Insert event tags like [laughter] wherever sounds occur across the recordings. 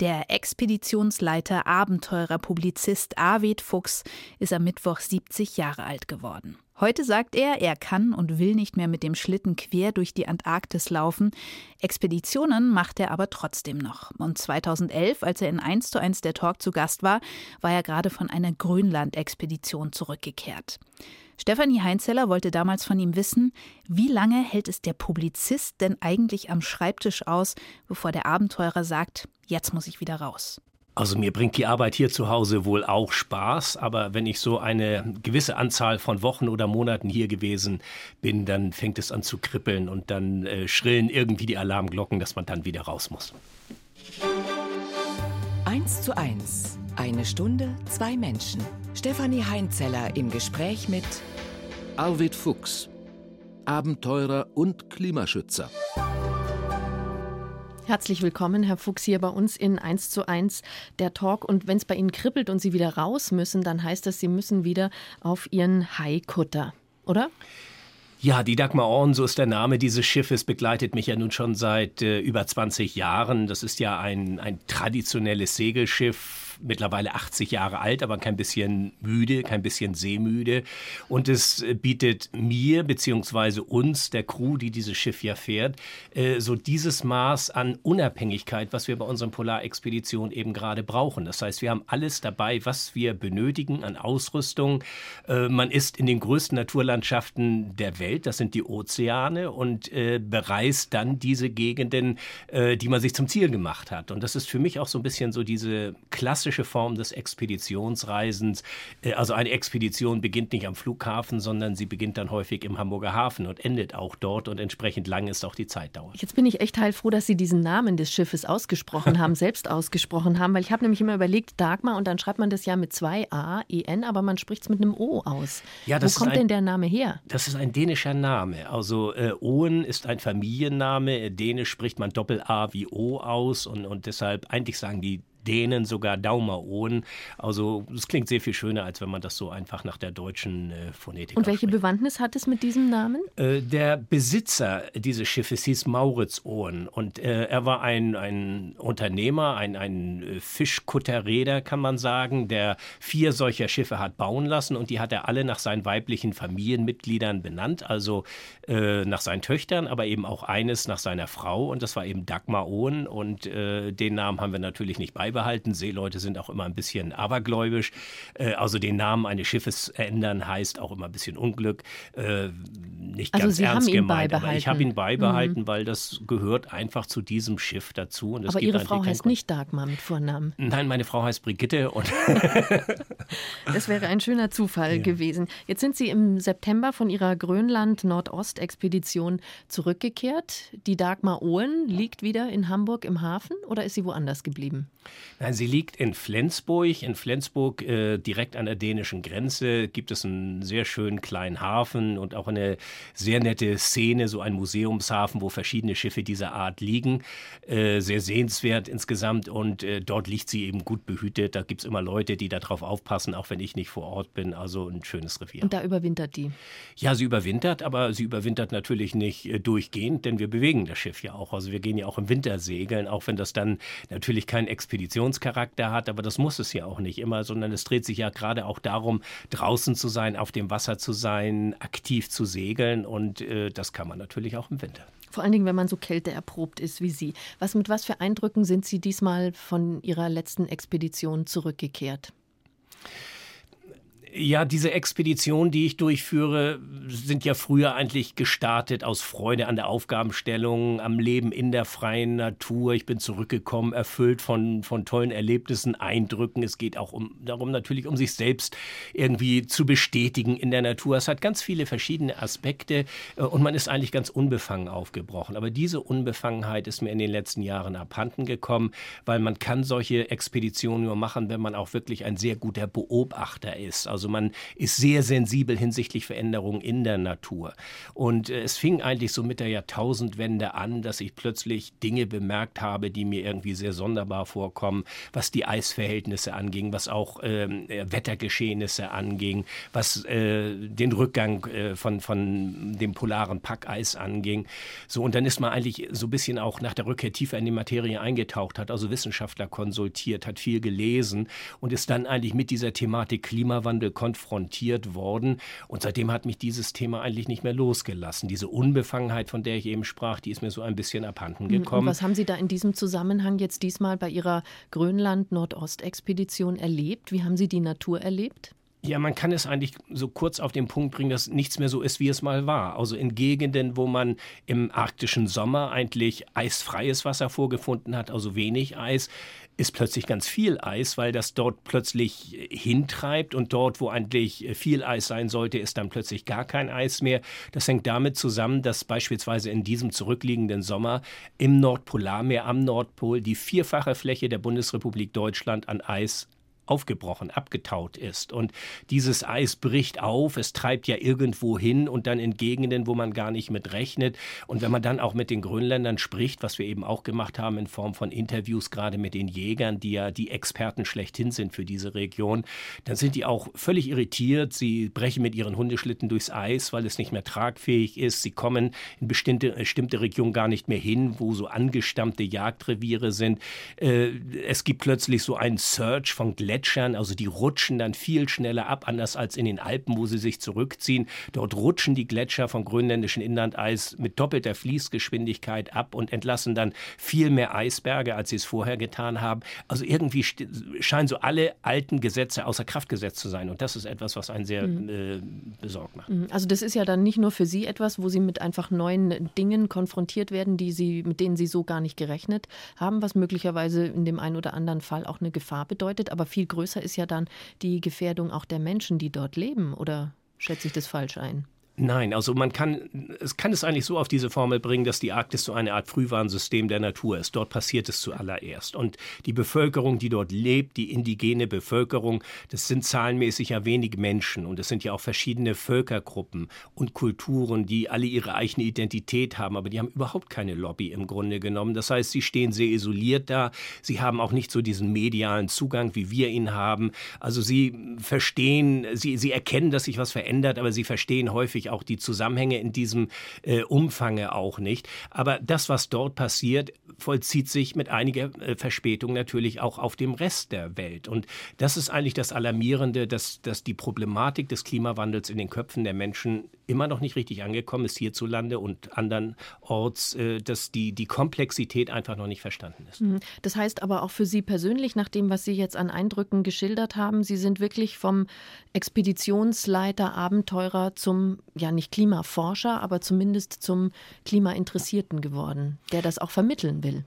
Der Expeditionsleiter, Abenteurer, Publizist Arvid Fuchs ist am Mittwoch 70 Jahre alt geworden. Heute sagt er, er kann und will nicht mehr mit dem Schlitten quer durch die Antarktis laufen. Expeditionen macht er aber trotzdem noch. Und 2011, als er in 1 zu 1 der Talk zu Gast war, war er gerade von einer Grönland-Expedition zurückgekehrt. Stefanie Heinzeller wollte damals von ihm wissen, wie lange hält es der Publizist denn eigentlich am Schreibtisch aus, bevor der Abenteurer sagt, jetzt muss ich wieder raus. Also mir bringt die Arbeit hier zu Hause wohl auch Spaß, aber wenn ich so eine gewisse Anzahl von Wochen oder Monaten hier gewesen bin, dann fängt es an zu kribbeln und dann äh, schrillen irgendwie die Alarmglocken, dass man dann wieder raus muss. Eins zu eins. Eine Stunde, zwei Menschen. Stefanie Heinzeller im Gespräch mit Arvid Fuchs, Abenteurer und Klimaschützer. Herzlich willkommen, Herr Fuchs, hier bei uns in 1 zu 1 der Talk. Und wenn es bei Ihnen kribbelt und Sie wieder raus müssen, dann heißt das, Sie müssen wieder auf Ihren Haikutter, oder? Ja, die Dagmar Orn, so ist der Name dieses Schiffes, begleitet mich ja nun schon seit äh, über 20 Jahren. Das ist ja ein, ein traditionelles Segelschiff mittlerweile 80 Jahre alt, aber kein bisschen müde, kein bisschen seemüde. Und es äh, bietet mir beziehungsweise uns, der Crew, die dieses Schiff ja fährt, äh, so dieses Maß an Unabhängigkeit, was wir bei unseren Polarexpeditionen eben gerade brauchen. Das heißt, wir haben alles dabei, was wir benötigen an Ausrüstung. Äh, man ist in den größten Naturlandschaften der Welt, das sind die Ozeane, und bereist dann diese Gegenden, die man sich zum Ziel gemacht hat. Und das ist für mich auch so ein bisschen so diese klassische klassische Form des Expeditionsreisens. Äh, also eine Expedition beginnt nicht am Flughafen, sondern sie beginnt dann häufig im Hamburger Hafen und endet auch dort und entsprechend lang ist auch die Zeitdauer. Jetzt bin ich echt heilfroh, dass Sie diesen Namen des Schiffes ausgesprochen haben, [laughs] selbst ausgesprochen haben, weil ich habe nämlich immer überlegt, Dagmar und dann schreibt man das ja mit zwei A, E, N, aber man spricht es mit einem O aus. Ja, Wo kommt ein, denn der Name her? Das ist ein dänischer Name. Also äh, Oen ist ein Familienname. Dänisch spricht man Doppel-A wie O aus und, und deshalb eigentlich sagen die denen sogar Daumerohren. Also es klingt sehr viel schöner, als wenn man das so einfach nach der deutschen äh, Phonetik Und welche Bewandtnis hat es mit diesem Namen? Äh, der Besitzer dieses Schiffes hieß Maurits Ohren. Und äh, er war ein, ein Unternehmer, ein, ein äh, Fischkutterräder, kann man sagen, der vier solcher Schiffe hat bauen lassen. Und die hat er alle nach seinen weiblichen Familienmitgliedern benannt, also äh, nach seinen Töchtern, aber eben auch eines nach seiner Frau. Und das war eben Dagmar Ohren. Und äh, den Namen haben wir natürlich nicht beibehalten beibehalten. Seeleute sind auch immer ein bisschen abergläubisch. Äh, also den Namen eines Schiffes ändern heißt auch immer ein bisschen Unglück. Äh, nicht also ganz Sie ernst haben ihn gemeint, beibehalten. aber ich habe ihn beibehalten, mhm. weil das gehört einfach zu diesem Schiff dazu. Und aber Ihre Frau heißt nicht Dagmar mit Vornamen. Nein, meine Frau heißt Brigitte. Und [laughs] das wäre ein schöner Zufall ja. gewesen. Jetzt sind Sie im September von Ihrer Grönland-Nordost-Expedition zurückgekehrt. Die Dagmar Ohren liegt wieder in Hamburg im Hafen oder ist sie woanders geblieben? Nein, sie liegt in Flensburg. In Flensburg, äh, direkt an der dänischen Grenze, gibt es einen sehr schönen kleinen Hafen und auch eine sehr nette Szene, so ein Museumshafen, wo verschiedene Schiffe dieser Art liegen. Äh, sehr sehenswert insgesamt und äh, dort liegt sie eben gut behütet. Da gibt es immer Leute, die darauf aufpassen, auch wenn ich nicht vor Ort bin. Also ein schönes Revier. Und da überwintert die? Ja, sie überwintert, aber sie überwintert natürlich nicht äh, durchgehend, denn wir bewegen das Schiff ja auch. Also wir gehen ja auch im Winter segeln, auch wenn das dann natürlich kein Expeditionscharakter hat, aber das muss es ja auch nicht immer, sondern es dreht sich ja gerade auch darum, draußen zu sein, auf dem Wasser zu sein, aktiv zu segeln und äh, das kann man natürlich auch im Winter. Vor allen Dingen, wenn man so kälteerprobt ist wie Sie. Was, mit was für Eindrücken sind Sie diesmal von Ihrer letzten Expedition zurückgekehrt? Ja, diese Expeditionen, die ich durchführe, sind ja früher eigentlich gestartet aus Freude an der Aufgabenstellung, am Leben in der freien Natur. Ich bin zurückgekommen, erfüllt von, von tollen Erlebnissen, Eindrücken. Es geht auch um, darum, natürlich um sich selbst irgendwie zu bestätigen in der Natur. Es hat ganz viele verschiedene Aspekte äh, und man ist eigentlich ganz unbefangen aufgebrochen. Aber diese Unbefangenheit ist mir in den letzten Jahren abhanden gekommen, weil man kann solche Expeditionen nur machen, wenn man auch wirklich ein sehr guter Beobachter ist. Also Also man ist sehr sensibel hinsichtlich Veränderungen in der Natur. Und äh, es fing eigentlich so mit der Jahrtausendwende an, dass ich plötzlich Dinge bemerkt habe, die mir irgendwie sehr sonderbar vorkommen, was die Eisverhältnisse anging, was auch ähm, äh, Wettergeschehnisse anging, was äh, den Rückgang äh, von, von dem polaren Packeis anging. So, und dann ist man eigentlich so ein bisschen auch nach der Rückkehr tiefer in die Materie eingetaucht, hat also Wissenschaftler konsultiert, hat viel gelesen und ist dann eigentlich mit dieser Thematik Klimawandel konfrontiert worden. Und seitdem hat mich dieses Thema eigentlich nicht mehr losgelassen. Diese Unbefangenheit, von der ich eben sprach, die ist mir so ein bisschen abhanden gekommen. Und was haben Sie da in diesem Zusammenhang jetzt diesmal bei Ihrer Grönland-Nordostexpedition erlebt? Wie haben Sie die Natur erlebt? Ja, man kann es eigentlich so kurz auf den Punkt bringen, dass nichts mehr so ist, wie es mal war. Also in Gegenden, wo man im arktischen Sommer eigentlich eisfreies Wasser vorgefunden hat, also wenig Eis, ist plötzlich ganz viel Eis, weil das dort plötzlich hintreibt und dort, wo eigentlich viel Eis sein sollte, ist dann plötzlich gar kein Eis mehr. Das hängt damit zusammen, dass beispielsweise in diesem zurückliegenden Sommer im Nordpolarmeer am Nordpol die vierfache Fläche der Bundesrepublik Deutschland an Eis aufgebrochen, abgetaut ist. Und dieses Eis bricht auf, es treibt ja irgendwo hin und dann in Gegenden, wo man gar nicht mit rechnet. Und wenn man dann auch mit den Grönländern spricht, was wir eben auch gemacht haben in Form von Interviews, gerade mit den Jägern, die ja die Experten schlechthin sind für diese Region, dann sind die auch völlig irritiert. Sie brechen mit ihren Hundeschlitten durchs Eis, weil es nicht mehr tragfähig ist. Sie kommen in bestimmte, bestimmte Regionen gar nicht mehr hin, wo so angestammte Jagdreviere sind. Äh, es gibt plötzlich so einen Search von Gletschern Gletschern, also die rutschen dann viel schneller ab, anders als in den Alpen, wo sie sich zurückziehen. Dort rutschen die Gletscher vom grönländischen Inlandeis mit doppelter Fließgeschwindigkeit ab und entlassen dann viel mehr Eisberge, als sie es vorher getan haben. Also irgendwie scheinen so alle alten Gesetze außer Kraft gesetzt zu sein. Und das ist etwas, was einen sehr mhm. äh, besorgt macht. Mhm. Also das ist ja dann nicht nur für Sie etwas, wo Sie mit einfach neuen Dingen konfrontiert werden, die Sie, mit denen Sie so gar nicht gerechnet haben, was möglicherweise in dem einen oder anderen Fall auch eine Gefahr bedeutet, aber viel größer ist ja dann die Gefährdung auch der Menschen, die dort leben. Oder schätze ich das falsch ein? Nein, also man kann es kann es eigentlich so auf diese Formel bringen, dass die Arktis so eine Art Frühwarnsystem der Natur ist. Dort passiert es zuallererst und die Bevölkerung, die dort lebt, die indigene Bevölkerung, das sind zahlenmäßig ja wenig Menschen und es sind ja auch verschiedene Völkergruppen und Kulturen, die alle ihre eigene Identität haben, aber die haben überhaupt keine Lobby im Grunde genommen. Das heißt, sie stehen sehr isoliert da. Sie haben auch nicht so diesen medialen Zugang, wie wir ihn haben. Also sie verstehen, sie sie erkennen, dass sich was verändert, aber sie verstehen häufig auch die Zusammenhänge in diesem äh, Umfange auch nicht. Aber das, was dort passiert, vollzieht sich mit einiger äh, Verspätung natürlich auch auf dem Rest der Welt. Und das ist eigentlich das Alarmierende, dass, dass die Problematik des Klimawandels in den Köpfen der Menschen immer noch nicht richtig angekommen ist, hierzulande und andernorts, äh, dass die, die Komplexität einfach noch nicht verstanden ist. Mhm. Das heißt aber auch für Sie persönlich, nach dem, was Sie jetzt an Eindrücken geschildert haben, Sie sind wirklich vom Expeditionsleiter, Abenteurer zum ja nicht Klimaforscher, aber zumindest zum Klimainteressierten geworden, der das auch vermitteln will.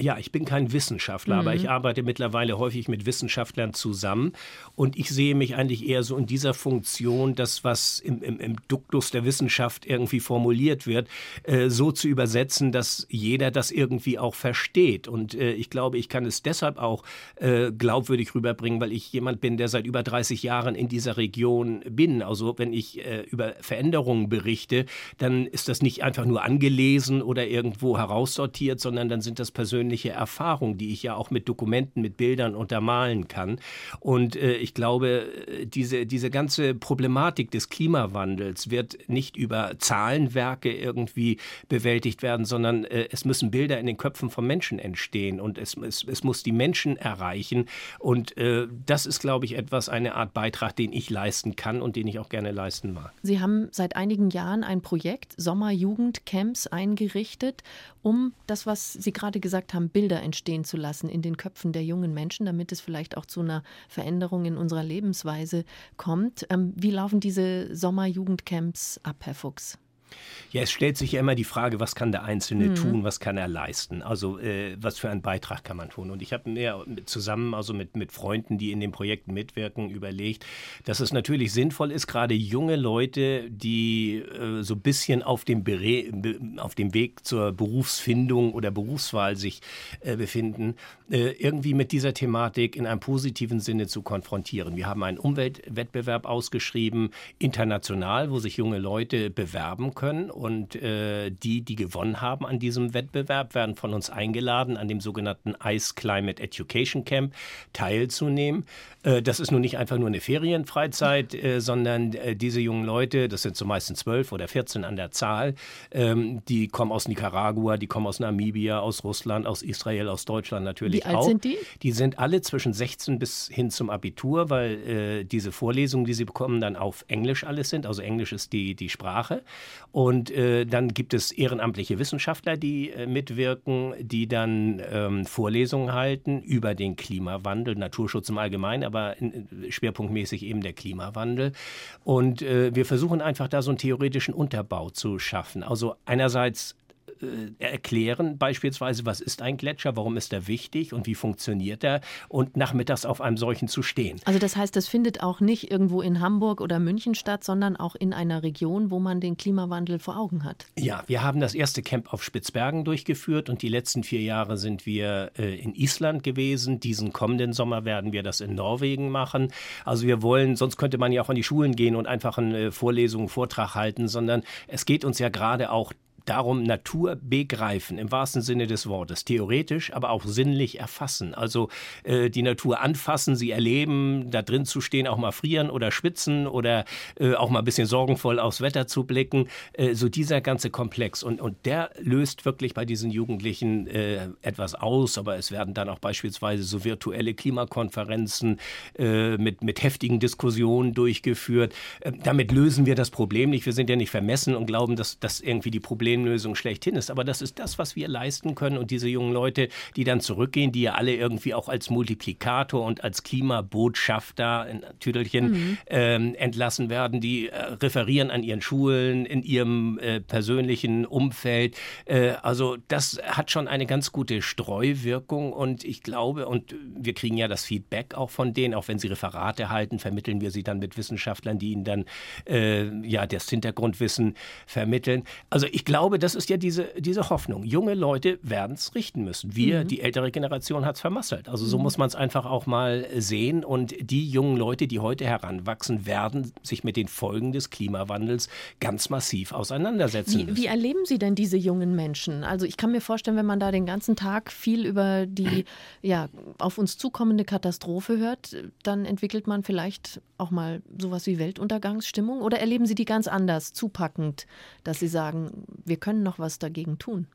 Ja, ich bin kein Wissenschaftler, mhm. aber ich arbeite mittlerweile häufig mit Wissenschaftlern zusammen und ich sehe mich eigentlich eher so in dieser Funktion, das, was im, im, im Duktus der Wissenschaft irgendwie formuliert wird, äh, so zu übersetzen, dass jeder das irgendwie auch versteht. Und äh, ich glaube, ich kann es deshalb auch äh, glaubwürdig rüberbringen, weil ich jemand bin, der seit über 30 Jahren in dieser Region bin. Also wenn ich äh, über Veränderungen berichte, dann ist das nicht einfach nur angelesen oder irgendwo heraussortiert, sondern dann sind das persönliche persönliche Erfahrung, die ich ja auch mit Dokumenten, mit Bildern untermalen kann. Und äh, ich glaube, diese, diese ganze Problematik des Klimawandels wird nicht über Zahlenwerke irgendwie bewältigt werden, sondern äh, es müssen Bilder in den Köpfen von Menschen entstehen und es, es, es muss die Menschen erreichen. Und äh, das ist, glaube ich, etwas, eine Art Beitrag, den ich leisten kann und den ich auch gerne leisten mag. Sie haben seit einigen Jahren ein Projekt Sommerjugendcamps eingerichtet, um das, was Sie gerade gesagt haben, haben, Bilder entstehen zu lassen in den Köpfen der jungen Menschen, damit es vielleicht auch zu einer Veränderung in unserer Lebensweise kommt. Ähm, wie laufen diese Sommerjugendcamps ab, Herr Fuchs? Ja, es stellt sich ja immer die Frage, was kann der Einzelne mhm. tun, was kann er leisten? Also äh, was für einen Beitrag kann man tun? Und ich habe mir zusammen, also mit, mit Freunden, die in den Projekten mitwirken, überlegt, dass es natürlich sinnvoll ist, gerade junge Leute, die äh, so ein bisschen auf dem, Bere auf dem Weg zur Berufsfindung oder Berufswahl sich äh, befinden, äh, irgendwie mit dieser Thematik in einem positiven Sinne zu konfrontieren. Wir haben einen Umweltwettbewerb ausgeschrieben, international, wo sich junge Leute bewerben können und äh, die, die gewonnen haben an diesem Wettbewerb, werden von uns eingeladen, an dem sogenannten Ice Climate Education Camp teilzunehmen. Äh, das ist nun nicht einfach nur eine Ferienfreizeit, äh, sondern äh, diese jungen Leute, das sind so meistens zwölf oder 14 an der Zahl, ähm, die kommen aus Nicaragua, die kommen aus Namibia, aus Russland, aus Israel, aus Deutschland natürlich auch. Wie alt sind die? Die sind alle zwischen 16 bis hin zum Abitur, weil diese Vorlesungen, die sie bekommen, dann auf Englisch alles sind. Also Englisch ist die, die Sprache. Und äh, dann gibt es ehrenamtliche Wissenschaftler, die äh, mitwirken, die dann ähm, Vorlesungen halten über den Klimawandel, Naturschutz im Allgemeinen, aber in, schwerpunktmäßig eben der Klimawandel. Und äh, wir versuchen einfach da so einen theoretischen Unterbau zu schaffen. Also einerseits äh, erklären, beispielsweise, was ist ein Gletscher, warum ist er wichtig und wie funktioniert er und nachmittags auf einem solchen zu stehen. Also das heißt, das findet auch nicht irgendwo in Hamburg oder München statt, sondern auch in einer Region, wo man den Klimawandel vor Augen hat. Ja, wir haben das erste Camp auf Spitzbergen durchgeführt und die letzten vier Jahre sind wir äh, in Island gewesen. Diesen kommenden Sommer werden wir das in Norwegen machen. Also wir wollen, sonst könnte man ja auch an die Schulen gehen und einfach eine Vorlesung, einen Vortrag halten, sondern es geht uns ja gerade auch darum, Natur begreifen, im wahrsten Sinne des Wortes, theoretisch, aber auch sinnlich erfassen. Also äh, die Natur anfassen, sie erleben, da drin zu stehen, auch mal frieren oder schwitzen oder äh, auch mal ein bisschen sorgenvoll aufs Wetter zu blicken. Äh, so dieser ganze Komplex. Und, und der löst wirklich bei diesen Jugendlichen äh, etwas aus, aber es werden dann auch beispielsweise so virtuelle Klimakonferenzen äh, mit, mit heftigen Diskussionen durchgeführt. Äh, damit lösen wir das Problem nicht. Wir sind ja nicht vermessen und glauben, dass, dass irgendwie die Probleme Problemlösung schlechthin ist. Aber das ist das, was wir leisten können. Und diese jungen Leute, die dann zurückgehen, die ja alle irgendwie auch als Multiplikator und als Klimabotschafter in Tüdelchen mhm. ähm, entlassen werden, die äh, referieren an ihren Schulen, in ihrem äh, persönlichen Umfeld. Äh, also das hat schon eine ganz gute Streuwirkung. Und ich glaube, und wir kriegen ja das Feedback auch von denen, auch wenn sie Referate halten, vermitteln wir sie dann mit Wissenschaftlern, die ihnen dann äh, ja das Hintergrundwissen vermitteln. Also ich glaube, glaube, das ist ja diese, diese Hoffnung. Junge Leute werden es richten müssen. Wir, mhm. die ältere Generation, hat es vermasselt. Also so mhm. muss man es einfach auch mal sehen. Und die jungen Leute, die heute heranwachsen, werden sich mit den Folgen des Klimawandels ganz massiv auseinandersetzen. Wie, wie erleben Sie denn diese jungen Menschen? Also ich kann mir vorstellen, wenn man da den ganzen Tag viel über die ja, auf uns zukommende Katastrophe hört, dann entwickelt man vielleicht auch mal sowas wie Weltuntergangsstimmung. Oder erleben Sie die ganz anders, zupackend, dass Sie sagen, wir können noch was dagegen tun.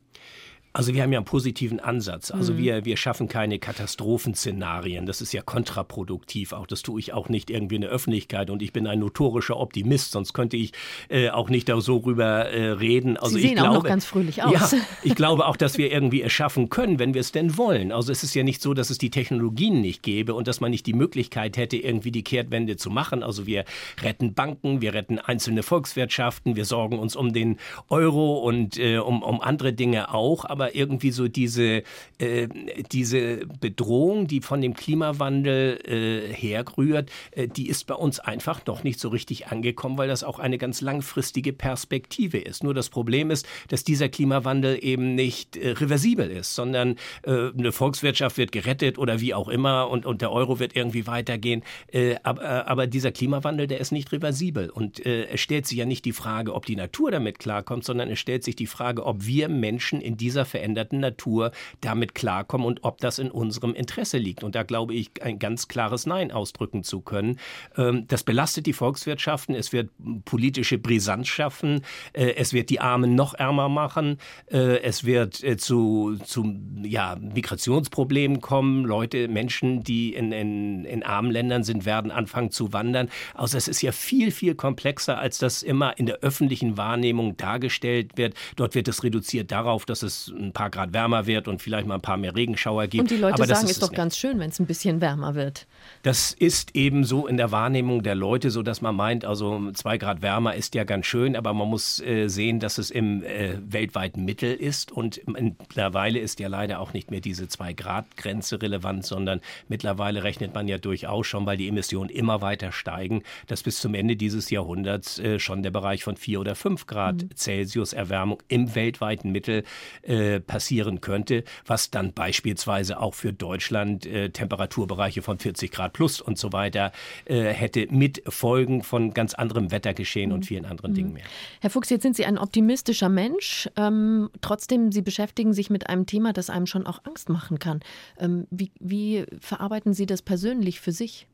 Also wir haben ja einen positiven Ansatz. Also mhm. wir, wir schaffen keine Katastrophenszenarien. Das ist ja kontraproduktiv auch. Das tue ich auch nicht irgendwie in der Öffentlichkeit. Und ich bin ein notorischer Optimist, sonst könnte ich äh, auch nicht da so rüber äh, reden. Also Sie sehen ich glaube, auch noch ganz fröhlich aus. Ja, [laughs] ich glaube auch, dass wir irgendwie es schaffen können, wenn wir es denn wollen. Also es ist ja nicht so, dass es die Technologien nicht gäbe und dass man nicht die Möglichkeit hätte, irgendwie die Kehrtwende zu machen. Also wir retten Banken, wir retten einzelne Volkswirtschaften, wir sorgen uns um den Euro und äh, um, um andere Dinge auch. Aber aber irgendwie so diese, äh, diese Bedrohung, die von dem Klimawandel äh, herrührt, äh, die ist bei uns einfach noch nicht so richtig angekommen, weil das auch eine ganz langfristige Perspektive ist. Nur das Problem ist, dass dieser Klimawandel eben nicht äh, reversibel ist, sondern äh, eine Volkswirtschaft wird gerettet oder wie auch immer und, und der Euro wird irgendwie weitergehen. Äh, aber, aber dieser Klimawandel, der ist nicht reversibel. Und es stellt sich ja nicht die Frage, ob die Natur damit klarkommt, sondern es stellt sich die Frage, ob wir Menschen in dieser veränderten Natur damit klarkommen und ob das in unserem Interesse liegt. Und da glaube ich, ein ganz klares Nein ausdrücken zu können. Ähm, das belastet die Volkswirtschaften, es wird politische Brisanz schaffen, äh, es wird die Armen noch ärmer machen, äh, es wird äh, zu, zu ja, Migrationsproblemen kommen. Leute, Menschen, die in, in, in armen Ländern sind, werden anfangen zu wandern. Also es ist ja viel, viel komplexer, als das immer in der öffentlichen Wahrnehmung dargestellt wird. Dort wird es reduziert darauf, dass es ein paar Grad wärmer wird und vielleicht mal ein paar mehr Regenschauer gibt. Und die Leute sagen, es ist doch nicht. ganz schön, wenn es ein bisschen wärmer wird. Das ist eben so in der Wahrnehmung der Leute, so dass man meint, also zwei Grad wärmer ist ja ganz schön, aber man muss äh, sehen, dass es im äh, weltweiten Mittel ist und mittlerweile ist ja leider auch nicht mehr diese zwei Grad Grenze relevant, sondern mittlerweile rechnet man ja durchaus schon, weil die Emissionen immer weiter steigen, dass bis zum Ende dieses Jahrhunderts äh, schon der Bereich von vier oder fünf Grad mhm. Celsius Erwärmung im weltweiten Mittel äh, passieren könnte, was dann beispielsweise auch für Deutschland äh, Temperaturbereiche von 40 Grad plus und so weiter äh, hätte mit Folgen von ganz anderem Wettergeschehen mhm. und vielen anderen mhm. Dingen mehr. Herr Fuchs, jetzt sind Sie ein optimistischer Mensch. Ähm, trotzdem, Sie beschäftigen sich mit einem Thema, das einem schon auch Angst machen kann. Ähm, wie, wie verarbeiten Sie das persönlich für sich?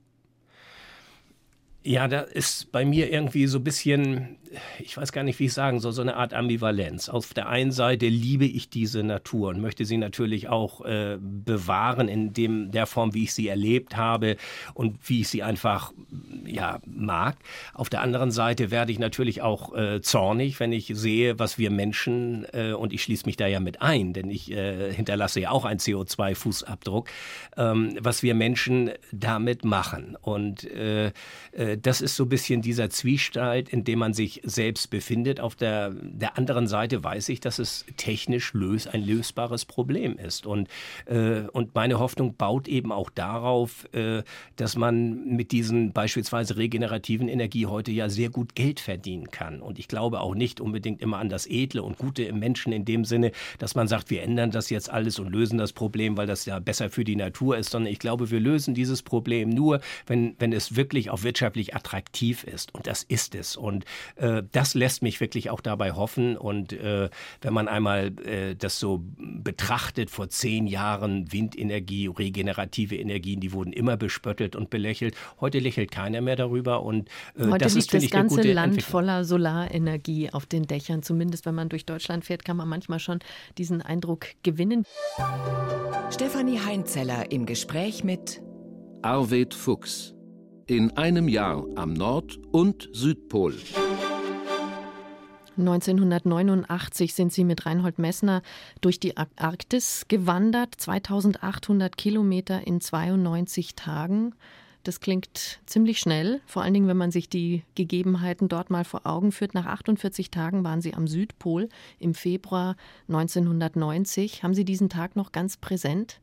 Ja, da ist bei mir irgendwie so ein bisschen, ich weiß gar nicht, wie ich sagen soll, so eine Art Ambivalenz. Auf der einen Seite liebe ich diese Natur und möchte sie natürlich auch äh, bewahren in dem, der Form, wie ich sie erlebt habe und wie ich sie einfach ja, mag. Auf der anderen Seite werde ich natürlich auch äh, zornig, wenn ich sehe, was wir Menschen, äh, und ich schließe mich da ja mit ein, denn ich äh, hinterlasse ja auch einen CO2-Fußabdruck, ähm, was wir Menschen damit machen. Und äh, äh, das ist so ein bisschen dieser Zwiespalt, in dem man sich selbst befindet. Auf der, der anderen Seite weiß ich, dass es technisch lös, ein lösbares Problem ist. Und, äh, und meine Hoffnung baut eben auch darauf, äh, dass man mit diesen beispielsweise regenerativen Energie heute ja sehr gut Geld verdienen kann. Und ich glaube auch nicht unbedingt immer an das Edle und Gute im Menschen in dem Sinne, dass man sagt, wir ändern das jetzt alles und lösen das Problem, weil das ja besser für die Natur ist, sondern ich glaube, wir lösen dieses Problem nur, wenn, wenn es wirklich auch wirtschaftlich wirklich attraktiv ist. Und das ist es. Und äh, das lässt mich wirklich auch dabei hoffen. Und äh, wenn man einmal äh, das so betrachtet, vor zehn Jahren Windenergie, regenerative Energien, die wurden immer bespöttelt und belächelt. Heute lächelt keiner mehr darüber. Und äh, Heute das liegt ist, das ganze Land voller Solarenergie auf den Dächern. Zumindest wenn man durch Deutschland fährt, kann man manchmal schon diesen Eindruck gewinnen. Stefanie Heinzeller im Gespräch mit Arvid Fuchs in einem Jahr am Nord- und Südpol. 1989 sind Sie mit Reinhold Messner durch die Arktis gewandert, 2800 Kilometer in 92 Tagen. Das klingt ziemlich schnell, vor allen Dingen, wenn man sich die Gegebenheiten dort mal vor Augen führt. Nach 48 Tagen waren Sie am Südpol im Februar 1990. Haben Sie diesen Tag noch ganz präsent?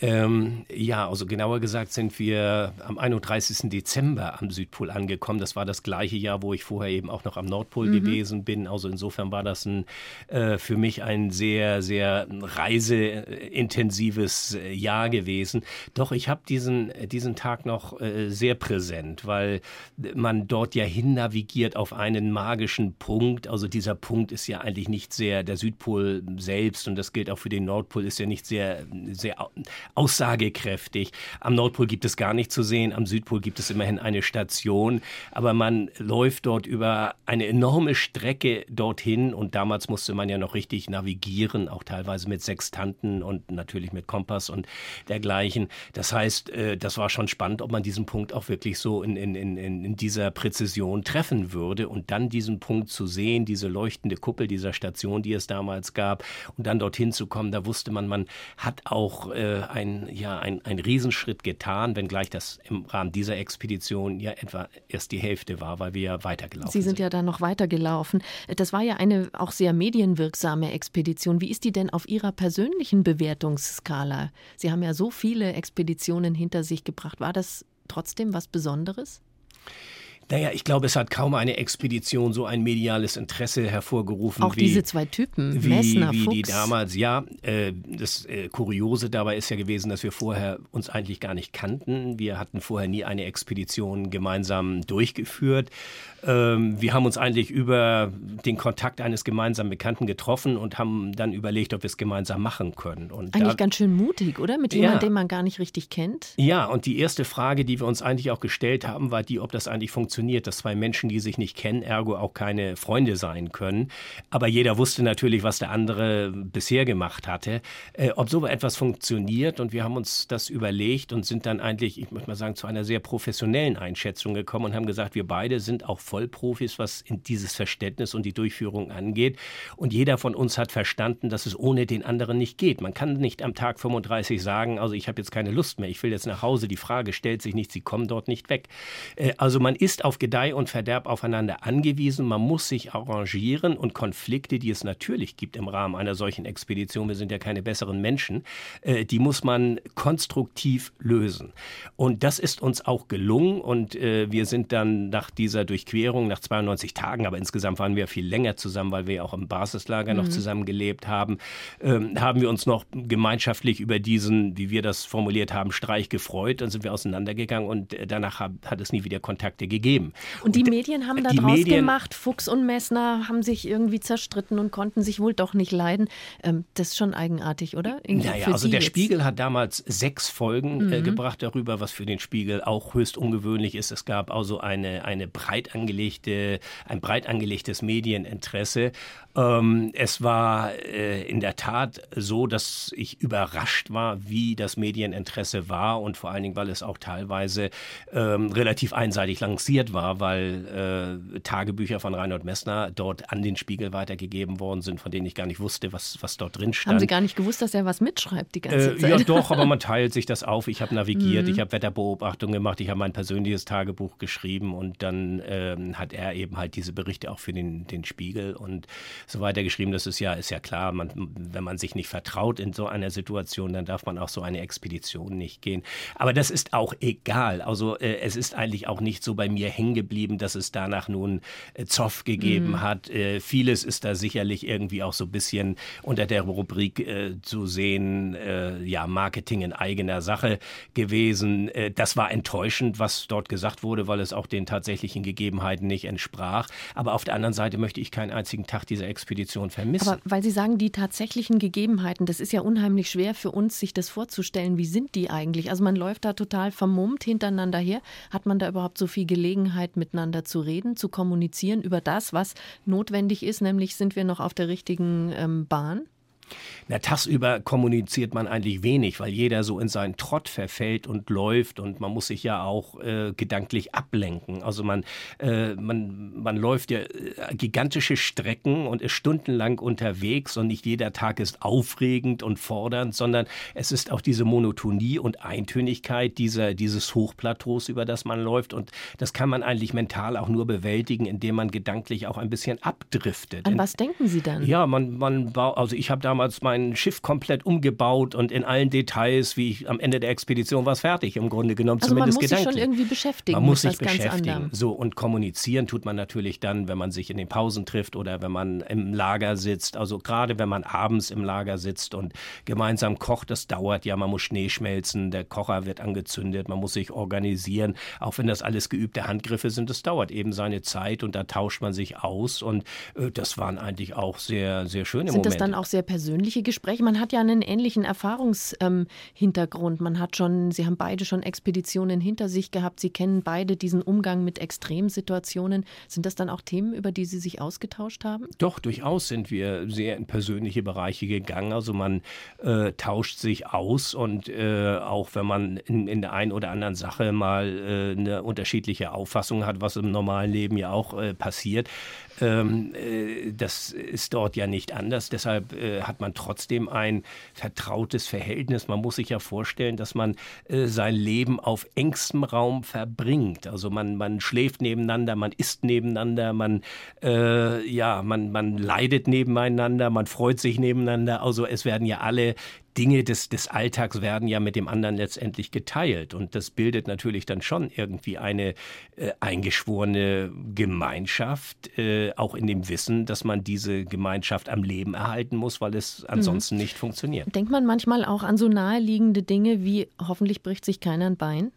Ähm, ja, also genauer gesagt sind wir am 31. Dezember am Südpol angekommen. Das war das gleiche Jahr, wo ich vorher eben auch noch am Nordpol mhm. gewesen bin. Also insofern war das ein, äh, für mich ein sehr, sehr reiseintensives äh, Jahr gewesen. Doch ich habe diesen, diesen Tag noch äh, sehr präsent, weil man dort ja hin navigiert auf einen magischen Punkt. Also dieser Punkt ist ja eigentlich nicht sehr, der Südpol selbst und das gilt auch für den Nordpol, ist ja nicht sehr, sehr aussagekräftig. Am Nordpol gibt es gar nichts zu sehen, am Südpol gibt es immerhin eine Station, aber man läuft dort über eine enorme Strecke dorthin und damals musste man ja noch richtig navigieren, auch teilweise mit Sextanten und natürlich mit Kompass und dergleichen. Das heißt, äh, das war schon spannend, ob man diesen Punkt auch wirklich so in, in, in, in dieser Präzision treffen würde und dann diesen Punkt zu sehen, diese leuchtende Kuppel dieser Station, die es damals gab und dann dorthin zu kommen, da wusste man, man hat auch äh, ein, ja, ein, ein Riesenschritt getan, wenngleich das im Rahmen dieser Expedition ja etwa erst die Hälfte war, weil wir ja weitergelaufen sind. Sie sind ja dann noch weitergelaufen. Das war ja eine auch sehr medienwirksame Expedition. Wie ist die denn auf Ihrer persönlichen Bewertungsskala? Sie haben ja so viele Expeditionen hinter sich gebracht. War das trotzdem was Besonderes? Naja, ich glaube, es hat kaum eine Expedition so ein mediales Interesse hervorgerufen. Auch wie, diese zwei Typen, wie, Messner, wie Fuchs. die damals. Ja, äh, das äh, Kuriose dabei ist ja gewesen, dass wir vorher uns eigentlich gar nicht kannten. Wir hatten vorher nie eine Expedition gemeinsam durchgeführt. Ähm, wir haben uns eigentlich über den Kontakt eines gemeinsamen Bekannten getroffen und haben dann überlegt, ob wir es gemeinsam machen können. Und eigentlich da, ganz schön mutig, oder? Mit jemandem, ja, den man gar nicht richtig kennt. Ja, und die erste Frage, die wir uns eigentlich auch gestellt haben, war die, ob das eigentlich funktioniert dass zwei Menschen, die sich nicht kennen, ergo auch keine Freunde sein können. Aber jeder wusste natürlich, was der andere bisher gemacht hatte. Äh, ob so etwas funktioniert und wir haben uns das überlegt und sind dann eigentlich, ich möchte mal sagen, zu einer sehr professionellen Einschätzung gekommen und haben gesagt, wir beide sind auch Vollprofis, was in dieses Verständnis und die Durchführung angeht. Und jeder von uns hat verstanden, dass es ohne den anderen nicht geht. Man kann nicht am Tag 35 sagen, also ich habe jetzt keine Lust mehr, ich will jetzt nach Hause. Die Frage stellt sich nicht, sie kommen dort nicht weg. Äh, also man ist auf Gedeih und Verderb aufeinander angewiesen. Man muss sich arrangieren und Konflikte, die es natürlich gibt im Rahmen einer solchen Expedition, wir sind ja keine besseren Menschen, äh, die muss man konstruktiv lösen. Und das ist uns auch gelungen und äh, wir sind dann nach dieser Durchquerung, nach 92 Tagen, aber insgesamt waren wir viel länger zusammen, weil wir auch im Basislager mhm. noch zusammen gelebt haben, ähm, haben wir uns noch gemeinschaftlich über diesen, wie wir das formuliert haben, Streich gefreut. Dann sind wir auseinandergegangen und äh, danach hat, hat es nie wieder Kontakte gegeben. Und die und, Medien haben da draus Medien, gemacht, Fuchs und Messner haben sich irgendwie zerstritten und konnten sich wohl doch nicht leiden. Ähm, das ist schon eigenartig, oder? Irgendwie naja, also der jetzt. Spiegel hat damals sechs Folgen äh, mhm. äh, gebracht darüber, was für den Spiegel auch höchst ungewöhnlich ist. Es gab also eine, eine breit angelegte, ein breit angelegtes Medieninteresse. Ähm, es war äh, in der Tat so, dass ich überrascht war, wie das Medieninteresse war und vor allen Dingen, weil es auch teilweise ähm, relativ einseitig lanciert war, weil äh, Tagebücher von Reinhold Messner dort an den Spiegel weitergegeben worden sind, von denen ich gar nicht wusste, was, was dort drin stand. Haben Sie gar nicht gewusst, dass er was mitschreibt die ganze äh, Zeit? Ja, doch, aber man teilt sich das auf. Ich habe navigiert, [laughs] mhm. ich habe Wetterbeobachtungen gemacht, ich habe mein persönliches Tagebuch geschrieben und dann ähm, hat er eben halt diese Berichte auch für den, den Spiegel und so weiter geschrieben. Das ist ja, ist ja klar, man, wenn man sich nicht vertraut in so einer Situation, dann darf man auch so eine Expedition nicht gehen. Aber das ist auch egal. Also äh, es ist eigentlich auch nicht so bei mir hängen geblieben, dass es danach nun äh, Zoff gegeben mhm. hat. Äh, vieles ist da sicherlich irgendwie auch so ein bisschen unter der Rubrik äh, zu sehen, äh, ja, Marketing in eigener Sache gewesen. Äh, das war enttäuschend, was dort gesagt wurde, weil es auch den tatsächlichen Gegebenheiten nicht entsprach. Aber auf der anderen Seite möchte ich keinen einzigen Tag dieser Expedition vermissen. Aber weil Sie sagen, die tatsächlichen Gegebenheiten, das ist ja unheimlich schwer für uns, sich das vorzustellen. Wie sind die eigentlich? Also man läuft da total vermummt hintereinander her. Hat man da überhaupt so viel Gelegenheit, miteinander zu reden, zu kommunizieren über das, was notwendig ist? Nämlich sind wir noch auf der richtigen ähm, Bahn? Na, tagsüber kommuniziert man eigentlich wenig, weil jeder so in seinen Trott verfällt und läuft und man muss sich ja auch äh, gedanklich ablenken. Also man, äh, man, man läuft ja äh, gigantische Strecken und ist stundenlang unterwegs und nicht jeder Tag ist aufregend und fordernd, sondern es ist auch diese Monotonie und Eintönigkeit dieser, dieses Hochplateaus, über das man läuft und das kann man eigentlich mental auch nur bewältigen, indem man gedanklich auch ein bisschen abdriftet. An was denken Sie dann? Ja, man, man also ich habe damals mein Schiff komplett umgebaut und in allen Details, wie ich am Ende der Expedition war es fertig, im Grunde genommen, also zumindest man muss gedanklich. sich schon irgendwie beschäftigen. Man muss sich beschäftigen. So, und kommunizieren tut man natürlich dann, wenn man sich in den Pausen trifft oder wenn man im Lager sitzt. Also gerade wenn man abends im Lager sitzt und gemeinsam kocht, das dauert ja, man muss Schnee schmelzen, der Kocher wird angezündet, man muss sich organisieren. Auch wenn das alles geübte Handgriffe sind, das dauert eben seine Zeit und da tauscht man sich aus und äh, das waren eigentlich auch sehr, sehr schöne sind Momente. Sind das dann auch sehr persönliche Gespräche. Man hat ja einen ähnlichen Erfahrungshintergrund. Ähm, man hat schon, Sie haben beide schon Expeditionen hinter sich gehabt. Sie kennen beide diesen Umgang mit Extremsituationen. Sind das dann auch Themen, über die Sie sich ausgetauscht haben? Doch, durchaus sind wir sehr in persönliche Bereiche gegangen. Also man äh, tauscht sich aus und äh, auch wenn man in, in, der einen oder anderen Sache mal äh, eine unterschiedliche Auffassung hat, was im normalen Leben ja auch äh, passiert, ähm, äh, das ist dort ja nicht anders. Deshalb äh, hat man trotzdem ein vertrautes Verhältnis. Man muss sich ja vorstellen, dass man äh, sein Leben auf engstem Raum verbringt. Also man, man schläft nebeneinander, man isst nebeneinander, man, äh, ja, man, man leidet nebeneinander, man freut sich nebeneinander. Also es werden ja alle Dinge des, des Alltags werden ja mit dem anderen letztendlich geteilt. Und das bildet natürlich dann schon irgendwie eine äh, eingeschworene Gemeinschaft, äh, auch in dem Wissen, dass man diese Gemeinschaft am Leben erhalten muss, weil es ansonsten mhm. nicht funktioniert. Denkt man manchmal auch an so naheliegende Dinge wie hoffentlich bricht sich keiner ein Bein?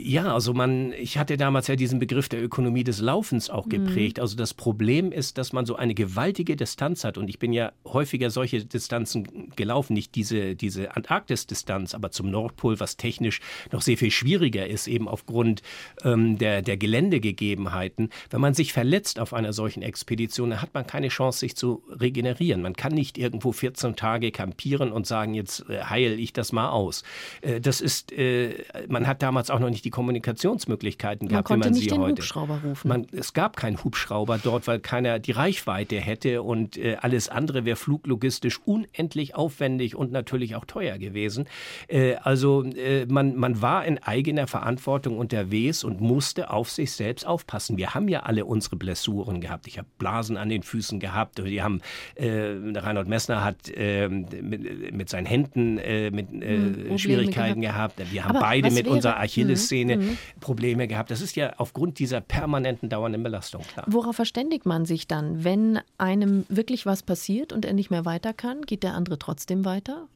Ja, also man, ich hatte damals ja diesen Begriff der Ökonomie des Laufens auch mhm. geprägt. Mhm. Also das Problem ist, dass man so eine gewaltige Distanz hat. Und ich bin ja häufiger solche Distanzen gelaufen, nicht diese, diese Antarktis-Distanz, aber zum Nordpol, was technisch noch sehr viel schwieriger ist, eben aufgrund ähm, der, der Geländegegebenheiten. Wenn man sich verletzt auf einer solchen Expedition, dann hat man keine Chance, sich zu regenerieren. Man kann nicht irgendwo 14 Tage campieren und sagen, jetzt äh, heil ich das mal aus. Äh, das ist, äh, man hat damals auch noch nicht die Kommunikationsmöglichkeiten gehabt, man wie man nicht sie den heute. Hubschrauber rufen. Man, es gab keinen Hubschrauber dort, weil keiner die Reichweite hätte und äh, alles andere wäre fluglogistisch unendlich aufwendig und natürlich auch teuer gewesen. Äh, also äh, man, man war in eigener Verantwortung unterwegs und musste auf sich selbst aufpassen. Wir haben ja alle unsere Blessuren gehabt. Ich habe Blasen an den Füßen gehabt. Die haben äh, Reinhold Messner hat äh, mit, mit, seinen Händen äh, mit hm, Schwierigkeiten gehabt. gehabt. Wir haben Aber beide mit unserer Achillessehne Szene mhm. Probleme gehabt. Das ist ja aufgrund dieser permanenten dauernden Belastung klar. Worauf verständigt man sich dann, wenn einem wirklich was passiert und er nicht mehr weiter kann? Geht der andere trotzdem weiter?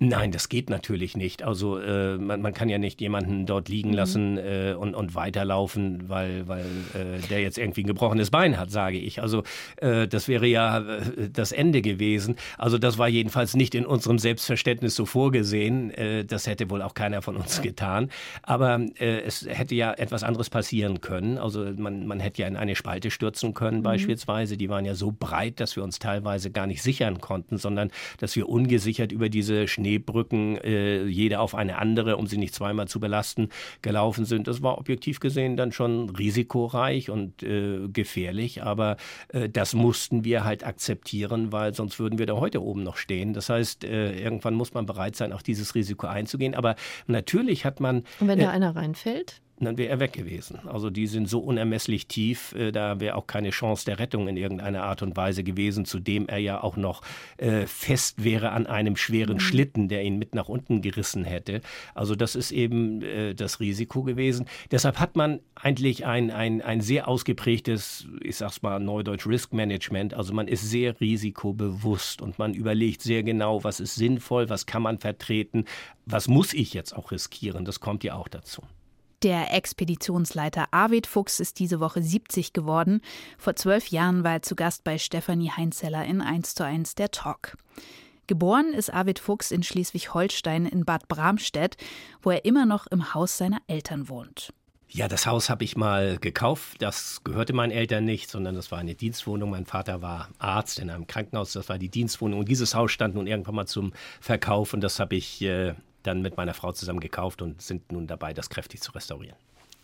Nein, das geht natürlich nicht. Also äh, man, man, kann ja nicht jemanden dort liegen mhm. lassen äh, und, und weiterlaufen, weil, weil äh, der jetzt irgendwie ein gebrochenes Bein hat, sage ich. Also äh, das wäre ja äh, das Ende gewesen. Also das war jedenfalls nicht in unserem Selbstverständnis so vorgesehen. Äh, das hätte wohl auch keiner von uns getan. Aber es hätte ja etwas anderes passieren können. Also man, man hätte ja in eine Spalte stürzen können mhm. beispielsweise. Die waren ja so breit, dass wir uns teilweise gar nicht sichern konnten, sondern dass wir ungesichert über diese Schnee Schneebrücken, äh, jede auf eine andere, um sie nicht zweimal zu belasten, gelaufen sind. Das war objektiv gesehen dann schon risikoreich und äh, gefährlich, aber äh, das mussten wir halt akzeptieren, weil sonst würden wir da heute oben noch stehen. Das heißt, äh, irgendwann muss man bereit sein, auch dieses Risiko einzugehen. Aber natürlich hat man. Und wenn da äh, einer reinfällt? Dann wäre er weg gewesen. Also die sind so unermesslich tief, äh, da wäre auch keine Chance der Rettung in irgendeiner Art und Weise gewesen, zudem er ja auch noch äh, fest wäre an einem schweren mhm. Schlitten, der ihn mit nach unten gerissen hätte. Also das ist eben äh, das Risiko gewesen. Deshalb hat man eigentlich ein, ein, ein sehr ausgeprägtes, ich sag's mal neudeutsch, Risk Management. Also man ist sehr risikobewusst und man überlegt sehr genau, was ist sinnvoll, was kann man vertreten, was muss ich jetzt auch riskieren. Das kommt ja auch dazu. Der Expeditionsleiter Arvid Fuchs ist diese Woche 70 geworden. Vor zwölf Jahren war er zu Gast bei Stefanie Heinzeller in 1 zu 1 der Talk. Geboren ist Arvid Fuchs in Schleswig-Holstein in Bad Bramstedt, wo er immer noch im Haus seiner Eltern wohnt. Ja, das Haus habe ich mal gekauft. Das gehörte meinen Eltern nicht, sondern das war eine Dienstwohnung. Mein Vater war Arzt in einem Krankenhaus. Das war die Dienstwohnung. Und dieses Haus stand nun irgendwann mal zum Verkauf. Und das habe ich äh, dann mit meiner Frau zusammen gekauft und sind nun dabei, das kräftig zu restaurieren.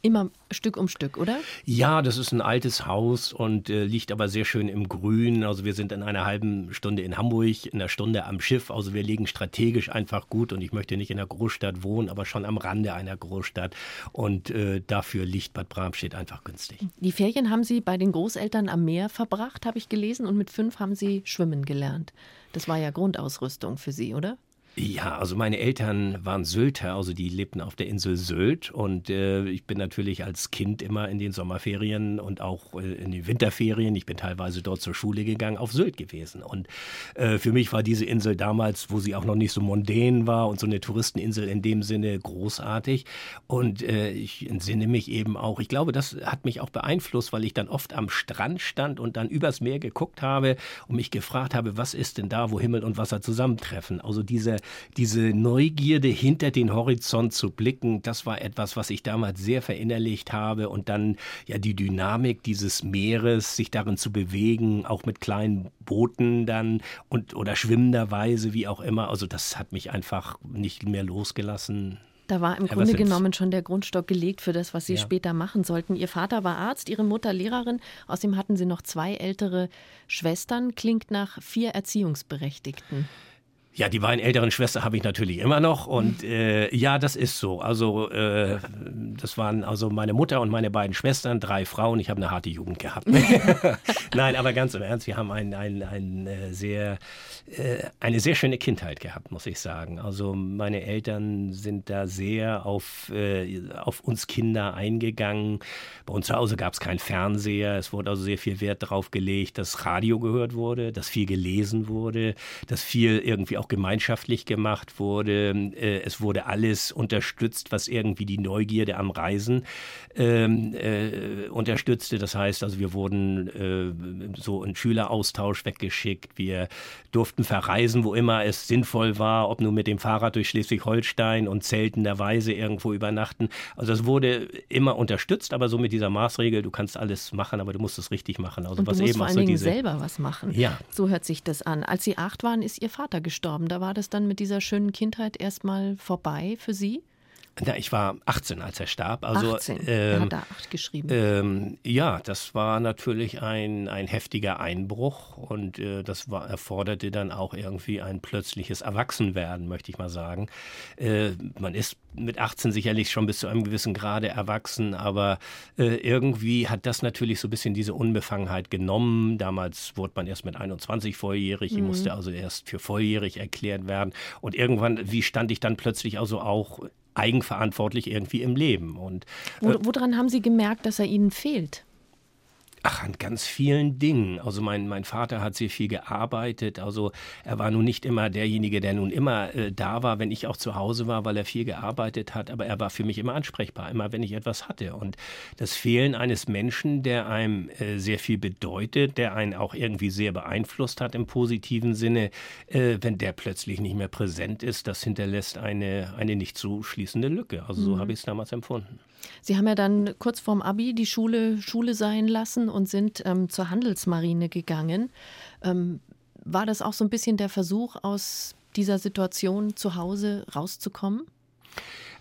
Immer Stück um Stück, oder? Ja, das ist ein altes Haus und äh, liegt aber sehr schön im Grün. Also wir sind in einer halben Stunde in Hamburg, in einer Stunde am Schiff. Also wir liegen strategisch einfach gut und ich möchte nicht in einer Großstadt wohnen, aber schon am Rande einer Großstadt. Und äh, dafür liegt Bad Bramstedt einfach günstig. Die Ferien haben Sie bei den Großeltern am Meer verbracht, habe ich gelesen, und mit fünf haben Sie schwimmen gelernt. Das war ja Grundausrüstung für Sie, oder? Ja, also meine Eltern waren Sylter, also die lebten auf der Insel Sylt und äh, ich bin natürlich als Kind immer in den Sommerferien und auch äh, in den Winterferien, ich bin teilweise dort zur Schule gegangen, auf Sylt gewesen. Und äh, für mich war diese Insel damals, wo sie auch noch nicht so mondän war und so eine Touristeninsel in dem Sinne großartig. Und äh, ich entsinne mich eben auch, ich glaube, das hat mich auch beeinflusst, weil ich dann oft am Strand stand und dann übers Meer geguckt habe und mich gefragt habe, was ist denn da, wo Himmel und Wasser zusammentreffen? Also diese diese Neugierde hinter den Horizont zu blicken, das war etwas, was ich damals sehr verinnerlicht habe und dann ja die Dynamik dieses Meeres, sich darin zu bewegen, auch mit kleinen Booten dann und oder schwimmenderweise, wie auch immer. Also das hat mich einfach nicht mehr losgelassen. Da war im Grunde genommen schon der Grundstock gelegt für das, was Sie ja. später machen sollten. Ihr Vater war Arzt, Ihre Mutter Lehrerin. Außerdem hatten Sie noch zwei ältere Schwestern. Klingt nach vier Erziehungsberechtigten. Ja, die beiden älteren Schwester habe ich natürlich immer noch und äh, ja, das ist so. Also äh, das waren also meine Mutter und meine beiden Schwestern, drei Frauen. Ich habe eine harte Jugend gehabt. [laughs] Nein, aber ganz im Ernst, wir haben ein, ein, ein äh, sehr, äh, eine sehr schöne Kindheit gehabt, muss ich sagen. Also meine Eltern sind da sehr auf, äh, auf uns Kinder eingegangen. Bei uns zu Hause gab es keinen Fernseher. Es wurde also sehr viel Wert darauf gelegt, dass Radio gehört wurde, dass viel gelesen wurde, dass viel irgendwie auch auch gemeinschaftlich gemacht wurde. Äh, es wurde alles unterstützt, was irgendwie die Neugierde am Reisen ähm, äh, unterstützte. Das heißt, also wir wurden äh, so in Schüleraustausch weggeschickt. Wir durften verreisen, wo immer es sinnvoll war, ob nur mit dem Fahrrad durch Schleswig-Holstein und zeltenderweise irgendwo übernachten. Also es wurde immer unterstützt, aber so mit dieser Maßregel, du kannst alles machen, aber du musst es richtig machen. Also und was du musst eben vor allen so Dingen diese, selber was machen. Ja. So hört sich das an. Als Sie acht waren, ist Ihr Vater gestorben. Da war das dann mit dieser schönen Kindheit erstmal vorbei für Sie? Na, ich war 18, als er starb. Also, 18. Ähm, hat da acht geschrieben. Ähm, ja, das war natürlich ein, ein heftiger Einbruch und äh, das war, erforderte dann auch irgendwie ein plötzliches Erwachsenwerden, möchte ich mal sagen. Äh, man ist mit 18 sicherlich schon bis zu einem gewissen Grade erwachsen, aber äh, irgendwie hat das natürlich so ein bisschen diese Unbefangenheit genommen. Damals wurde man erst mit 21 volljährig, mhm. ich musste also erst für volljährig erklärt werden. Und irgendwann, wie stand ich dann plötzlich also auch eigenverantwortlich irgendwie im Leben. Und, äh, Woran haben Sie gemerkt, dass er Ihnen fehlt? Ach, an ganz vielen Dingen. Also mein, mein Vater hat sehr viel gearbeitet. Also er war nun nicht immer derjenige, der nun immer äh, da war, wenn ich auch zu Hause war, weil er viel gearbeitet hat. Aber er war für mich immer ansprechbar, immer wenn ich etwas hatte. Und das Fehlen eines Menschen, der einem äh, sehr viel bedeutet, der einen auch irgendwie sehr beeinflusst hat im positiven Sinne, äh, wenn der plötzlich nicht mehr präsent ist, das hinterlässt eine, eine nicht zu schließende Lücke. Also so mhm. habe ich es damals empfunden. Sie haben ja dann kurz vorm Abi die Schule Schule sein lassen und sind ähm, zur Handelsmarine gegangen. Ähm, war das auch so ein bisschen der Versuch, aus dieser Situation zu Hause rauszukommen?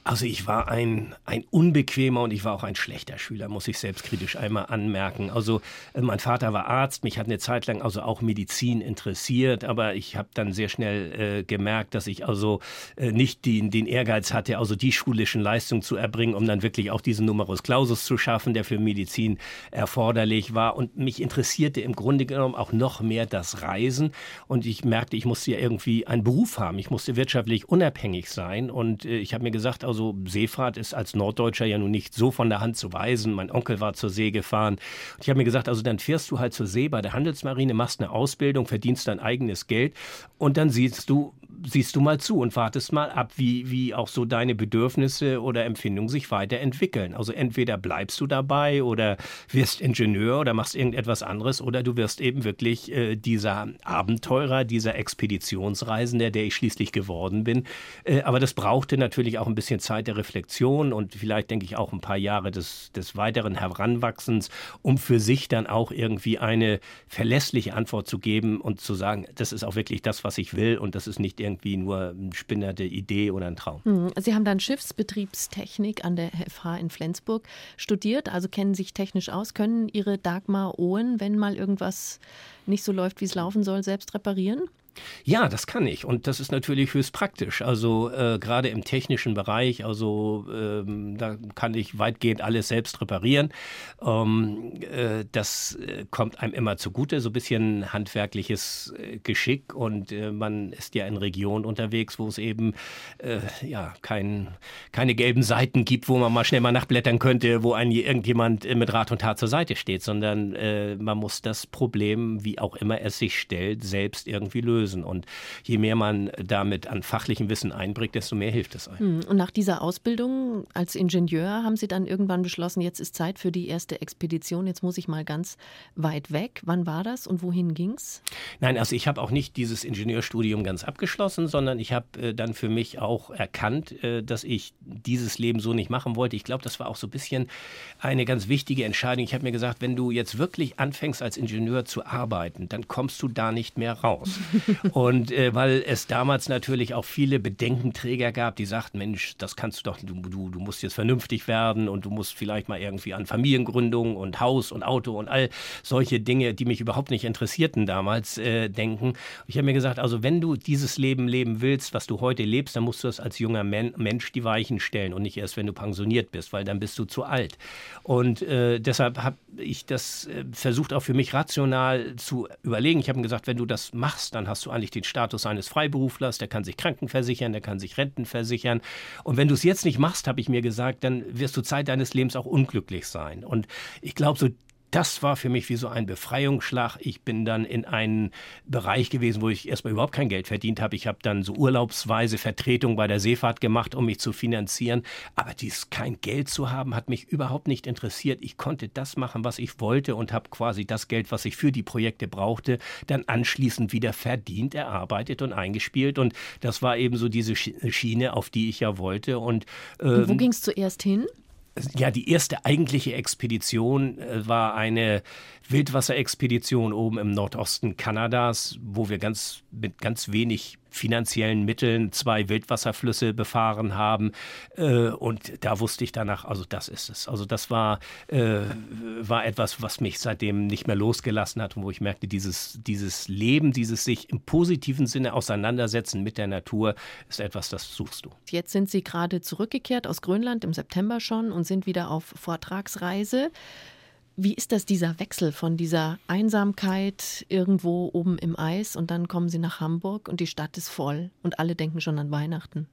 Also ich war ein, ein unbequemer und ich war auch ein schlechter Schüler, muss ich selbstkritisch einmal anmerken. Also äh, mein Vater war Arzt, mich hat eine Zeit lang also auch Medizin interessiert, aber ich habe dann sehr schnell äh, gemerkt, dass ich also äh, nicht den, den Ehrgeiz hatte, also die schulischen Leistungen zu erbringen, um dann wirklich auch diesen Numerus Clausus zu schaffen, der für Medizin erforderlich war. Und mich interessierte im Grunde genommen auch noch mehr das Reisen. Und ich merkte, ich musste ja irgendwie einen Beruf haben. Ich musste wirtschaftlich unabhängig sein. Und äh, ich habe mir gesagt, also Seefahrt ist als Norddeutscher ja nun nicht so von der Hand zu weisen. Mein Onkel war zur See gefahren. Und ich habe mir gesagt, also dann fährst du halt zur See bei der Handelsmarine, machst eine Ausbildung, verdienst dein eigenes Geld und dann siehst du, siehst du mal zu und wartest mal ab, wie, wie auch so deine Bedürfnisse oder Empfindungen sich weiterentwickeln. Also entweder bleibst du dabei oder wirst Ingenieur oder machst irgendetwas anderes oder du wirst eben wirklich äh, dieser Abenteurer, dieser Expeditionsreisender, der ich schließlich geworden bin. Äh, aber das brauchte natürlich auch ein bisschen Zeit der Reflexion und vielleicht denke ich auch ein paar Jahre des, des weiteren Heranwachsens, um für sich dann auch irgendwie eine verlässliche Antwort zu geben und zu sagen, das ist auch wirklich das, was ich will und das ist nicht irgendwie nur eine spinnerte Idee oder ein Traum. Hm, Sie haben dann Schiffsbetriebstechnik an der FH in Flensburg studiert, also kennen sich technisch aus, können Ihre Dagmar Owen, wenn mal irgendwas nicht so läuft, wie es laufen soll, selbst reparieren? Ja, das kann ich. Und das ist natürlich höchst praktisch. Also äh, gerade im technischen Bereich, also ähm, da kann ich weitgehend alles selbst reparieren. Ähm, äh, das äh, kommt einem immer zugute, so ein bisschen handwerkliches äh, Geschick. Und äh, man ist ja in Regionen unterwegs, wo es eben äh, ja kein, keine gelben Seiten gibt, wo man mal schnell mal nachblättern könnte, wo ein irgendjemand mit Rat und Tat zur Seite steht, sondern man muss das Problem, wie auch immer es sich stellt, selbst irgendwie lösen lösen. Und je mehr man damit an fachlichem Wissen einbringt, desto mehr hilft es einem. Hm, und nach dieser Ausbildung als Ingenieur haben Sie dann irgendwann beschlossen, jetzt ist Zeit für die erste Expedition, jetzt muss ich mal ganz weit weg. Wann war das und wohin ging es? Nein, also ich habe auch nicht dieses Ingenieurstudium ganz abgeschlossen, sondern ich habe äh, dann für mich auch erkannt, äh, dass ich dieses Leben so nicht machen wollte. Ich glaube, das war auch so ein bisschen eine ganz wichtige Entscheidung. Ich habe mir gesagt, wenn du jetzt wirklich anfängst als Ingenieur zu arbeiten, dann kommst du da nicht mehr raus. [laughs] Und äh, weil es damals natürlich auch viele Bedenkenträger gab, die sagten, Mensch, das kannst du doch, du, du, du musst jetzt vernünftig werden und du musst vielleicht mal irgendwie an Familiengründung und Haus und Auto und all solche Dinge, die mich überhaupt nicht interessierten damals, äh, denken. Ich habe mir gesagt, also wenn du dieses Leben leben willst, was du heute lebst, dann musst du das als junger Men Mensch die Weichen stellen und nicht erst, wenn du pensioniert bist, weil dann bist du zu alt. Und äh, deshalb habe ich das äh, versucht auch für mich rational zu überlegen. Ich habe mir gesagt, wenn du das machst, dann hast hast du eigentlich den Status eines Freiberuflers, der kann sich Kranken versichern, der kann sich Renten versichern. Und wenn du es jetzt nicht machst, habe ich mir gesagt, dann wirst du Zeit deines Lebens auch unglücklich sein. Und ich glaube, so das war für mich wie so ein Befreiungsschlag. Ich bin dann in einen Bereich gewesen, wo ich erstmal überhaupt kein Geld verdient habe. Ich habe dann so urlaubsweise Vertretung bei der Seefahrt gemacht, um mich zu finanzieren. Aber dies kein Geld zu haben, hat mich überhaupt nicht interessiert. Ich konnte das machen, was ich wollte und habe quasi das Geld, was ich für die Projekte brauchte, dann anschließend wieder verdient, erarbeitet und eingespielt. Und das war eben so diese Schiene, auf die ich ja wollte. Und, ähm, und wo ähm, ging es zuerst hin? Ja, die erste eigentliche Expedition äh, war eine Wildwasserexpedition oben im Nordosten Kanadas, wo wir ganz mit ganz wenig finanziellen Mitteln zwei Wildwasserflüsse befahren haben. Äh, und da wusste ich danach, also das ist es. Also das war, äh, war etwas, was mich seitdem nicht mehr losgelassen hat und wo ich merkte, dieses, dieses Leben, dieses sich im positiven Sinne auseinandersetzen mit der Natur, ist etwas, das suchst du. Jetzt sind Sie gerade zurückgekehrt aus Grönland im September schon und sind wieder auf Vortragsreise. Wie ist das, dieser Wechsel von dieser Einsamkeit irgendwo oben im Eis und dann kommen Sie nach Hamburg und die Stadt ist voll und alle denken schon an Weihnachten?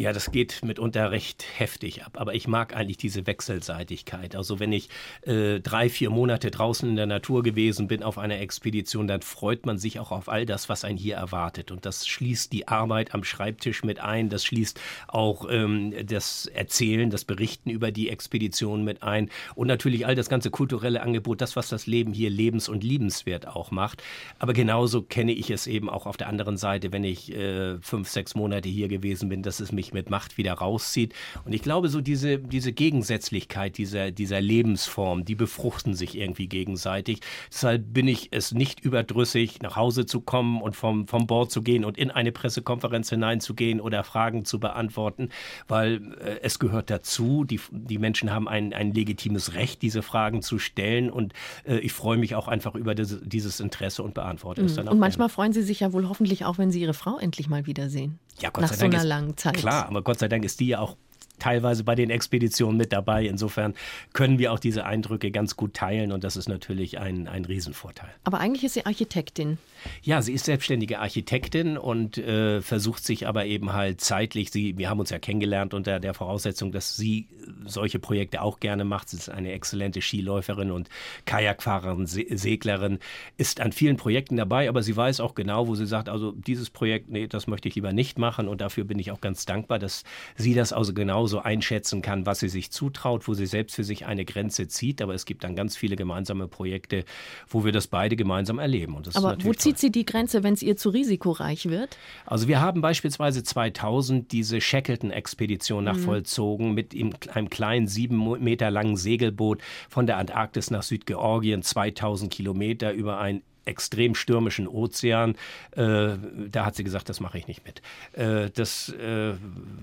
Ja, das geht mitunter recht heftig ab. Aber ich mag eigentlich diese Wechselseitigkeit. Also wenn ich äh, drei, vier Monate draußen in der Natur gewesen bin auf einer Expedition, dann freut man sich auch auf all das, was einen hier erwartet. Und das schließt die Arbeit am Schreibtisch mit ein. Das schließt auch ähm, das Erzählen, das Berichten über die Expedition mit ein. Und natürlich all das ganze kulturelle Angebot, das, was das Leben hier lebens- und liebenswert auch macht. Aber genauso kenne ich es eben auch auf der anderen Seite, wenn ich äh, fünf, sechs Monate hier gewesen bin, dass es mich sich mit Macht wieder rauszieht. Und ich glaube, so diese, diese Gegensätzlichkeit dieser, dieser Lebensform, die befruchten sich irgendwie gegenseitig. Deshalb bin ich es nicht überdrüssig, nach Hause zu kommen und vom, vom Bord zu gehen und in eine Pressekonferenz hineinzugehen oder Fragen zu beantworten, weil äh, es gehört dazu. Die, die Menschen haben ein, ein legitimes Recht, diese Fragen zu stellen. Und äh, ich freue mich auch einfach über das, dieses Interesse und beantworte es mhm. dann auch. Und manchmal gerne. freuen Sie sich ja wohl hoffentlich auch, wenn Sie Ihre Frau endlich mal wiedersehen. Ja, Gott Nach sei so Dank einer ist, langen Zeit. Klar, aber Gott sei Dank ist die ja auch teilweise bei den Expeditionen mit dabei. Insofern können wir auch diese Eindrücke ganz gut teilen und das ist natürlich ein, ein Riesenvorteil. Aber eigentlich ist sie Architektin. Ja, sie ist selbstständige Architektin und äh, versucht sich aber eben halt zeitlich, sie, wir haben uns ja kennengelernt unter der Voraussetzung, dass sie solche Projekte auch gerne macht. Sie ist eine exzellente Skiläuferin und Kajakfahrerin, Se Seglerin, ist an vielen Projekten dabei, aber sie weiß auch genau, wo sie sagt, also dieses Projekt, nee, das möchte ich lieber nicht machen und dafür bin ich auch ganz dankbar, dass sie das also genau genauso einschätzen kann, was sie sich zutraut, wo sie selbst für sich eine Grenze zieht. Aber es gibt dann ganz viele gemeinsame Projekte, wo wir das beide gemeinsam erleben. Aber wo zieht toll. sie die Grenze, wenn es ihr zu risikoreich wird? Also wir haben beispielsweise 2000 diese Shackleton-Expedition nachvollzogen mhm. mit einem kleinen sieben Meter langen Segelboot von der Antarktis nach Südgeorgien, 2000 Kilometer über ein extrem stürmischen Ozean. Äh, da hat sie gesagt, das mache ich nicht mit. Äh, das äh,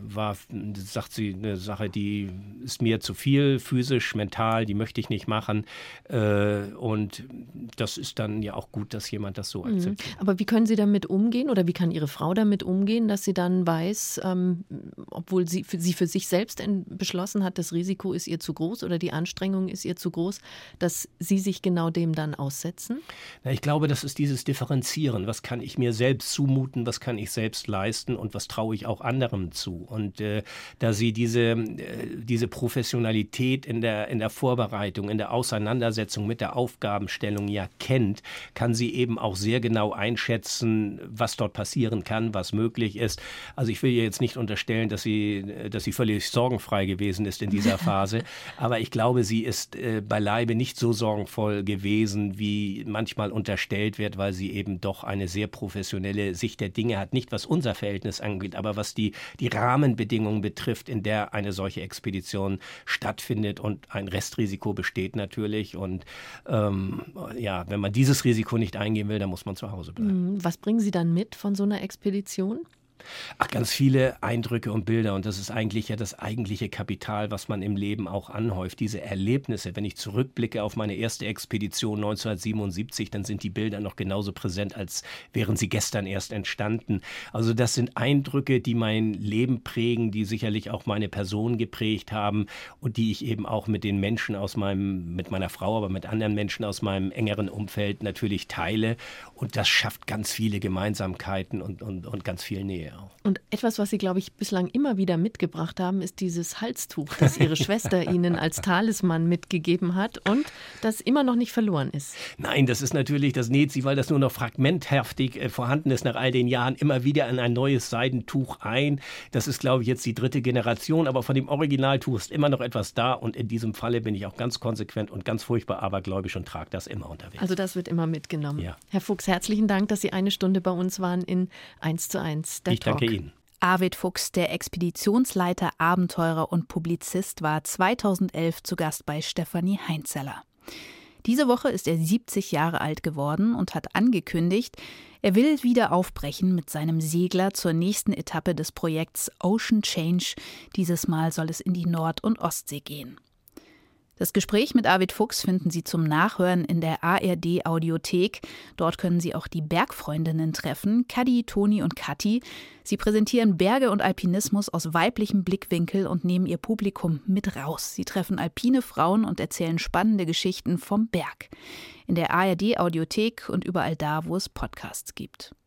war, sagt sie, eine Sache, die ist mir zu viel, physisch, mental, die möchte ich nicht machen. Äh, und das ist dann ja auch gut, dass jemand das so mhm. akzeptiert. Aber wie können Sie damit umgehen oder wie kann Ihre Frau damit umgehen, dass sie dann weiß, ähm, obwohl sie für, sie für sich selbst beschlossen hat, das Risiko ist ihr zu groß oder die Anstrengung ist ihr zu groß, dass Sie sich genau dem dann aussetzen? Na, ich glaube, das ist dieses Differenzieren. Was kann ich mir selbst zumuten, was kann ich selbst leisten und was traue ich auch anderem zu? Und äh, da sie diese, äh, diese Professionalität in der, in der Vorbereitung, in der Auseinandersetzung mit der Aufgabenstellung ja kennt, kann sie eben auch sehr genau einschätzen, was dort passieren kann, was möglich ist. Also ich will ihr jetzt nicht unterstellen, dass sie, dass sie völlig sorgenfrei gewesen ist in dieser [laughs] Phase, aber ich glaube, sie ist äh, beileibe nicht so sorgenvoll gewesen, wie manchmal unter unterstellt wird, weil sie eben doch eine sehr professionelle Sicht der Dinge hat. Nicht was unser Verhältnis angeht, aber was die, die Rahmenbedingungen betrifft, in der eine solche Expedition stattfindet. Und ein Restrisiko besteht natürlich. Und ähm, ja, wenn man dieses Risiko nicht eingehen will, dann muss man zu Hause bleiben. Mhm. Was bringen Sie dann mit von so einer Expedition? Ach, ganz viele Eindrücke und Bilder. Und das ist eigentlich ja das eigentliche Kapital, was man im Leben auch anhäuft. Diese Erlebnisse. Wenn ich zurückblicke auf meine erste Expedition 1977, dann sind die Bilder noch genauso präsent, als wären sie gestern erst entstanden. Also das sind Eindrücke, die mein Leben prägen, die sicherlich auch meine Person geprägt haben und die ich eben auch mit den Menschen aus meinem, mit meiner Frau, aber mit anderen Menschen aus meinem engeren Umfeld natürlich teile. Und das schafft ganz viele Gemeinsamkeiten und, und, und ganz viel Nähe. auch. Und etwas, was Sie, glaube ich, bislang immer wieder mitgebracht haben, ist dieses Halstuch, das Ihre [laughs] Schwester Ihnen als Talisman mitgegeben hat und das immer noch nicht verloren ist. Nein, das ist natürlich, das näht sie, weil das nur noch fragmenthaftig äh, vorhanden ist nach all den Jahren, immer wieder in ein neues Seidentuch ein. Das ist, glaube ich, jetzt die dritte Generation, aber von dem Originaltuch ist immer noch etwas da und in diesem Falle bin ich auch ganz konsequent und ganz furchtbar abergläubisch und trage das immer unterwegs. Also das wird immer mitgenommen. Ja. Herr Fuchs, herzlichen Dank, dass Sie eine Stunde bei uns waren in 1 zu 1. Der ich Talk. danke Ihnen. Arvid Fuchs, der Expeditionsleiter, Abenteurer und Publizist, war 2011 zu Gast bei Stefanie Heinzeller. Diese Woche ist er 70 Jahre alt geworden und hat angekündigt, er will wieder aufbrechen mit seinem Segler zur nächsten Etappe des Projekts Ocean Change. Dieses Mal soll es in die Nord- und Ostsee gehen. Das Gespräch mit Arvid Fuchs finden Sie zum Nachhören in der ARD Audiothek. Dort können Sie auch die Bergfreundinnen treffen, Kadi, Toni und Kathi. Sie präsentieren Berge und Alpinismus aus weiblichem Blickwinkel und nehmen ihr Publikum mit raus. Sie treffen alpine Frauen und erzählen spannende Geschichten vom Berg. In der ARD Audiothek und überall da, wo es Podcasts gibt.